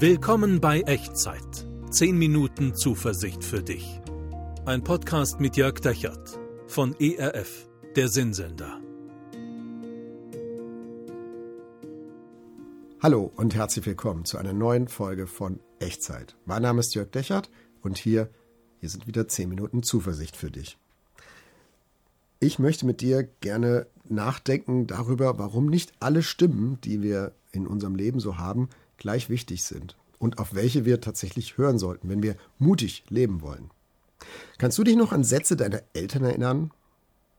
Willkommen bei Echtzeit. 10 Minuten Zuversicht für dich. Ein Podcast mit Jörg Dechert von ERF, der Sinnsender. Hallo und herzlich willkommen zu einer neuen Folge von Echtzeit. Mein Name ist Jörg Dechert und hier, hier sind wieder 10 Minuten Zuversicht für dich. Ich möchte mit dir gerne nachdenken darüber, warum nicht alle Stimmen, die wir in unserem Leben so haben, gleich wichtig sind und auf welche wir tatsächlich hören sollten, wenn wir mutig leben wollen. Kannst du dich noch an Sätze deiner Eltern erinnern?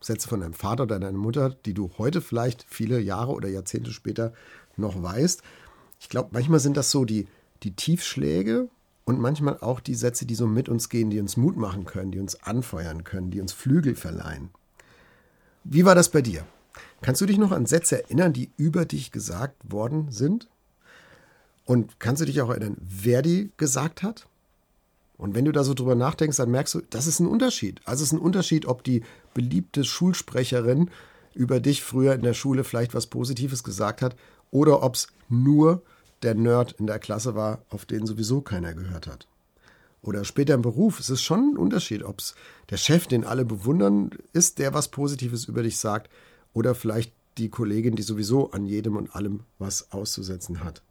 Sätze von deinem Vater oder deiner Mutter, die du heute vielleicht viele Jahre oder Jahrzehnte später noch weißt? Ich glaube, manchmal sind das so die, die Tiefschläge und manchmal auch die Sätze, die so mit uns gehen, die uns Mut machen können, die uns anfeuern können, die uns Flügel verleihen. Wie war das bei dir? Kannst du dich noch an Sätze erinnern, die über dich gesagt worden sind? Und kannst du dich auch erinnern, wer die gesagt hat? Und wenn du da so drüber nachdenkst, dann merkst du, das ist ein Unterschied. Also es ist ein Unterschied, ob die beliebte Schulsprecherin über dich früher in der Schule vielleicht was Positives gesagt hat oder ob es nur der Nerd in der Klasse war, auf den sowieso keiner gehört hat. Oder später im Beruf, es ist schon ein Unterschied, ob es der Chef, den alle bewundern, ist, der was Positives über dich sagt, oder vielleicht die Kollegin, die sowieso an jedem und allem was auszusetzen hat.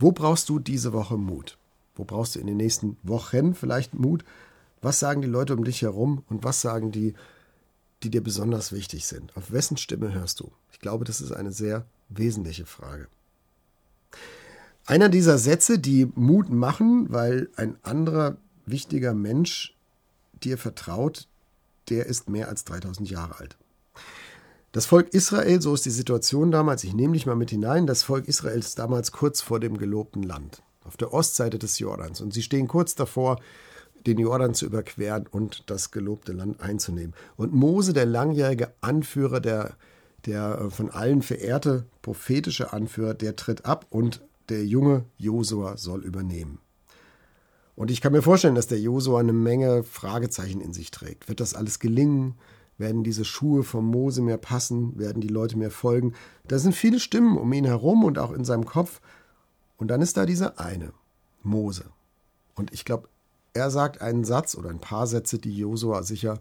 Wo brauchst du diese Woche Mut? Wo brauchst du in den nächsten Wochen vielleicht Mut? Was sagen die Leute um dich herum und was sagen die, die dir besonders wichtig sind? Auf wessen Stimme hörst du? Ich glaube, das ist eine sehr wesentliche Frage. Einer dieser Sätze, die Mut machen, weil ein anderer wichtiger Mensch dir vertraut, der ist mehr als 3000 Jahre alt. Das Volk Israel, so ist die Situation damals, ich nehme dich mal mit hinein, das Volk Israel ist damals kurz vor dem gelobten Land, auf der Ostseite des Jordans. Und sie stehen kurz davor, den Jordan zu überqueren und das gelobte Land einzunehmen. Und Mose, der langjährige Anführer, der, der äh, von allen verehrte prophetische Anführer, der tritt ab und der junge Josua soll übernehmen. Und ich kann mir vorstellen, dass der Josua eine Menge Fragezeichen in sich trägt. Wird das alles gelingen? Werden diese Schuhe vom Mose mehr passen? Werden die Leute mehr folgen? Da sind viele Stimmen um ihn herum und auch in seinem Kopf. Und dann ist da dieser eine, Mose. Und ich glaube, er sagt einen Satz oder ein paar Sätze, die Josua sicher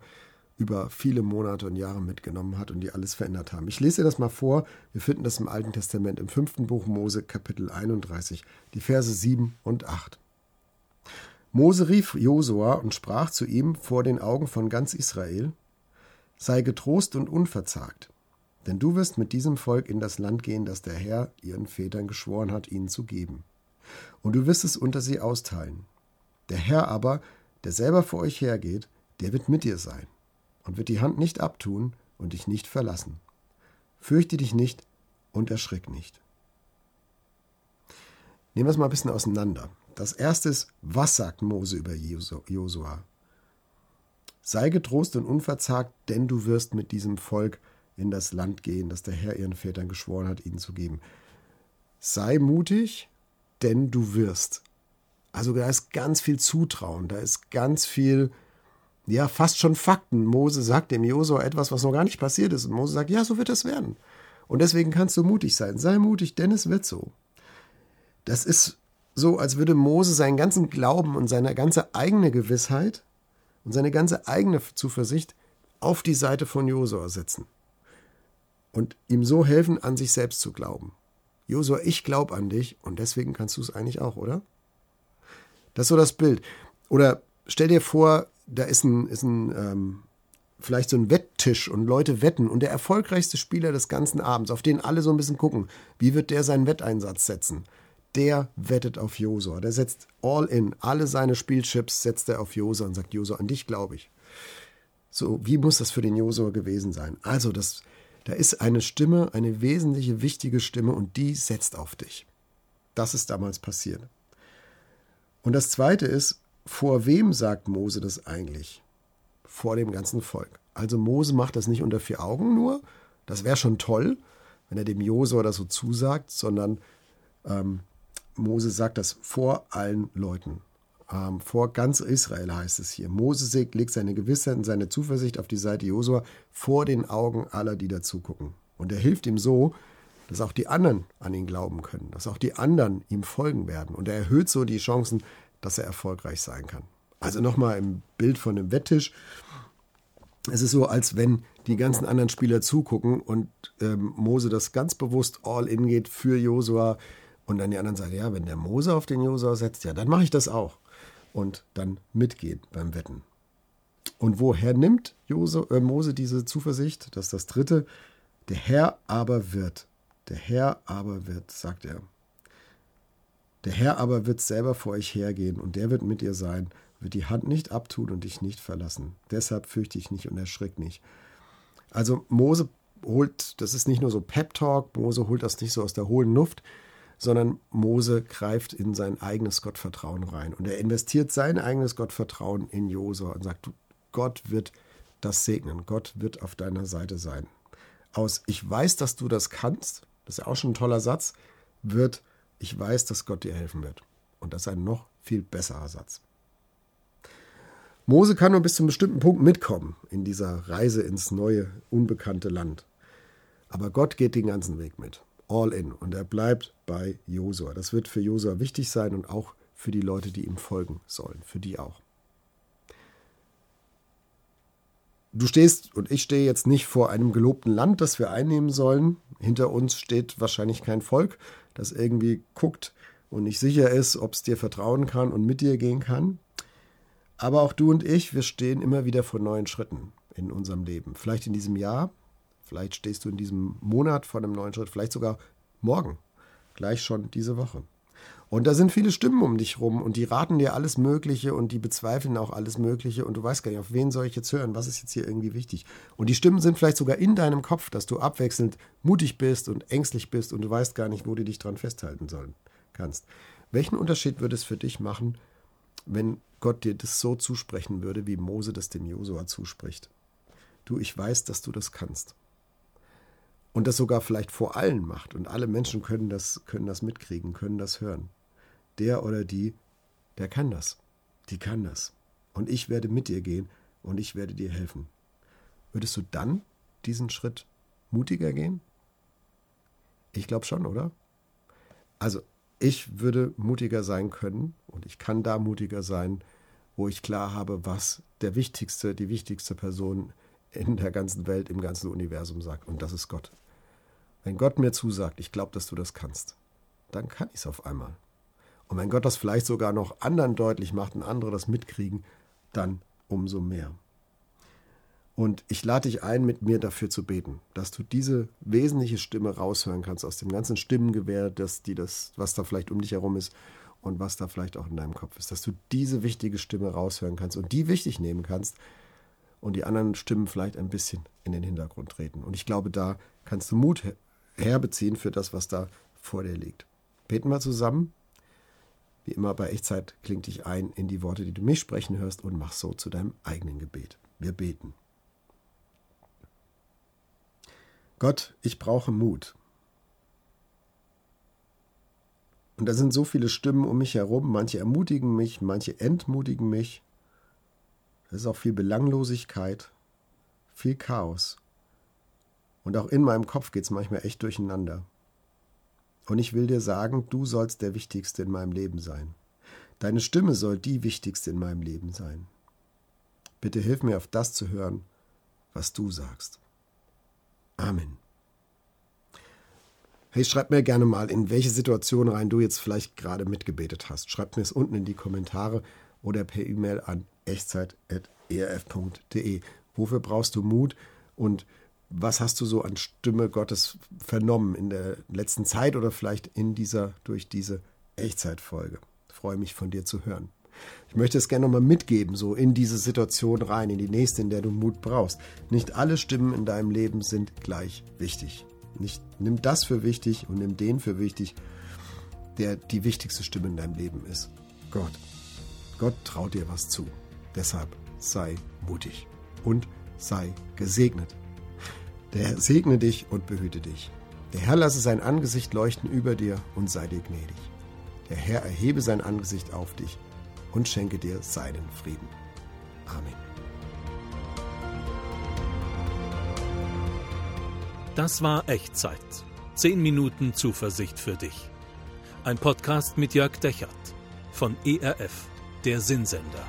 über viele Monate und Jahre mitgenommen hat und die alles verändert haben. Ich lese dir das mal vor. Wir finden das im Alten Testament im fünften Buch Mose, Kapitel 31, die Verse 7 und 8. Mose rief Josua und sprach zu ihm vor den Augen von ganz Israel: Sei getrost und unverzagt, denn du wirst mit diesem Volk in das Land gehen, das der Herr ihren Vätern geschworen hat, ihnen zu geben. Und du wirst es unter sie austeilen. Der Herr aber, der selber vor euch hergeht, der wird mit dir sein und wird die Hand nicht abtun und dich nicht verlassen. Fürchte dich nicht und erschrick nicht. Nehmen wir es mal ein bisschen auseinander. Das erste ist, was sagt Mose über Josua? Sei getrost und unverzagt, denn du wirst mit diesem Volk in das Land gehen, das der Herr ihren Vätern geschworen hat, ihnen zu geben. Sei mutig, denn du wirst. Also da ist ganz viel Zutrauen, da ist ganz viel, ja, fast schon Fakten. Mose sagt dem Josua etwas, was noch gar nicht passiert ist. Und Mose sagt, ja, so wird es werden. Und deswegen kannst du mutig sein. Sei mutig, denn es wird so. Das ist so, als würde Mose seinen ganzen Glauben und seine ganze eigene Gewissheit und seine ganze eigene Zuversicht auf die Seite von Josua setzen und ihm so helfen, an sich selbst zu glauben. Josua, ich glaube an dich und deswegen kannst du es eigentlich auch, oder? Das ist so das Bild. Oder stell dir vor, da ist ein, ist ein ähm, vielleicht so ein Wetttisch und Leute wetten und der erfolgreichste Spieler des ganzen Abends, auf den alle so ein bisschen gucken, wie wird der seinen Wetteinsatz setzen? Der wettet auf Josua. Der setzt all in. Alle seine Spielchips setzt er auf Josua und sagt, Josua, an dich glaube ich. So, wie muss das für den Josua gewesen sein? Also, das, da ist eine Stimme, eine wesentliche, wichtige Stimme und die setzt auf dich. Das ist damals passiert. Und das zweite ist, vor wem sagt Mose das eigentlich? Vor dem ganzen Volk. Also Mose macht das nicht unter vier Augen nur. Das wäre schon toll, wenn er dem Josua das so zusagt, sondern ähm, Mose sagt das vor allen Leuten. Ähm, vor ganz Israel heißt es hier. Mose legt seine Gewissheit und seine Zuversicht auf die Seite Josua vor den Augen aller, die dazugucken. Und er hilft ihm so, dass auch die anderen an ihn glauben können, dass auch die anderen ihm folgen werden. Und er erhöht so die Chancen, dass er erfolgreich sein kann. Also nochmal im Bild von einem Wetttisch. Es ist so, als wenn die ganzen anderen Spieler zugucken und ähm, Mose das ganz bewusst all in geht für Josua und dann die anderen sagen, ja, wenn der Mose auf den Josua setzt, ja, dann mache ich das auch. Und dann mitgehen beim Wetten. Und woher nimmt Jose, äh, Mose diese Zuversicht? Das ist das dritte. Der Herr aber wird. Der Herr aber wird, sagt er. Der Herr aber wird selber vor euch hergehen und der wird mit ihr sein, wird die Hand nicht abtun und dich nicht verlassen. Deshalb fürchte ich nicht und erschrick nicht. Also Mose holt, das ist nicht nur so Pep-Talk, Mose holt das nicht so aus der hohlen Luft, sondern Mose greift in sein eigenes Gottvertrauen rein. Und er investiert sein eigenes Gottvertrauen in Josua und sagt, Gott wird das segnen, Gott wird auf deiner Seite sein. Aus Ich weiß, dass du das kannst, das ist ja auch schon ein toller Satz, wird Ich weiß, dass Gott dir helfen wird. Und das ist ein noch viel besserer Satz. Mose kann nur bis zu einem bestimmten Punkt mitkommen in dieser Reise ins neue, unbekannte Land. Aber Gott geht den ganzen Weg mit. All in. Und er bleibt bei Josua. Das wird für Josua wichtig sein und auch für die Leute, die ihm folgen sollen. Für die auch. Du stehst und ich stehe jetzt nicht vor einem gelobten Land, das wir einnehmen sollen. Hinter uns steht wahrscheinlich kein Volk, das irgendwie guckt und nicht sicher ist, ob es dir vertrauen kann und mit dir gehen kann. Aber auch du und ich, wir stehen immer wieder vor neuen Schritten in unserem Leben. Vielleicht in diesem Jahr, vielleicht stehst du in diesem Monat vor einem neuen Schritt, vielleicht sogar morgen, gleich schon diese Woche. Und da sind viele Stimmen um dich rum und die raten dir alles Mögliche und die bezweifeln auch alles Mögliche und du weißt gar nicht, auf wen soll ich jetzt hören, was ist jetzt hier irgendwie wichtig. Und die Stimmen sind vielleicht sogar in deinem Kopf, dass du abwechselnd mutig bist und ängstlich bist und du weißt gar nicht, wo du dich dran festhalten sollen kannst. Welchen Unterschied würde es für dich machen, wenn Gott dir das so zusprechen würde, wie Mose das dem Josua zuspricht. Du, ich weiß, dass du das kannst. Und das sogar vielleicht vor allen macht. Und alle Menschen können das, können das mitkriegen, können das hören. Der oder die, der kann das. Die kann das. Und ich werde mit dir gehen und ich werde dir helfen. Würdest du dann diesen Schritt mutiger gehen? Ich glaube schon, oder? Also ich würde mutiger sein können und ich kann da mutiger sein, wo ich klar habe, was der wichtigste, die wichtigste Person in der ganzen Welt, im ganzen Universum sagt. Und das ist Gott. Wenn Gott mir zusagt, ich glaube, dass du das kannst, dann kann ich es auf einmal. Und wenn Gott das vielleicht sogar noch anderen deutlich macht und andere das mitkriegen, dann umso mehr. Und ich lade dich ein, mit mir dafür zu beten, dass du diese wesentliche Stimme raushören kannst aus dem ganzen Stimmengewehr, das, die das, was da vielleicht um dich herum ist und was da vielleicht auch in deinem Kopf ist. Dass du diese wichtige Stimme raushören kannst und die wichtig nehmen kannst und die anderen Stimmen vielleicht ein bisschen in den Hintergrund treten. Und ich glaube, da kannst du Mut herbeziehen für das, was da vor dir liegt. Beten wir zusammen. Wie immer bei Echtzeit klingt dich ein in die Worte, die du mich sprechen hörst und mach so zu deinem eigenen Gebet. Wir beten. Gott, ich brauche Mut. Und da sind so viele Stimmen um mich herum, manche ermutigen mich, manche entmutigen mich. Es ist auch viel Belanglosigkeit, viel Chaos. Und auch in meinem Kopf geht es manchmal echt durcheinander. Und ich will dir sagen, du sollst der Wichtigste in meinem Leben sein. Deine Stimme soll die Wichtigste in meinem Leben sein. Bitte hilf mir auf das zu hören, was du sagst. Amen. Hey, schreib mir gerne mal, in welche Situation rein du jetzt vielleicht gerade mitgebetet hast. Schreib mir es unten in die Kommentare oder per E-Mail an echtzeit.erf.de. Wofür brauchst du Mut und was hast du so an Stimme Gottes vernommen in der letzten Zeit oder vielleicht in dieser, durch diese Echtzeitfolge? Ich freue mich von dir zu hören. Ich möchte es gerne nochmal mitgeben, so in diese Situation rein, in die nächste, in der du Mut brauchst. Nicht alle Stimmen in deinem Leben sind gleich wichtig. Nicht, nimm das für wichtig und nimm den für wichtig, der die wichtigste Stimme in deinem Leben ist. Gott. Gott traut dir was zu. Deshalb sei mutig und sei gesegnet. Der Herr segne dich und behüte dich. Der Herr lasse sein Angesicht leuchten über dir und sei dir gnädig. Der Herr erhebe sein Angesicht auf dich und schenke dir seinen Frieden. Amen. Das war Echtzeit. 10 Minuten Zuversicht für dich. Ein Podcast mit Jörg Dechert von ERF, der Sinnsender.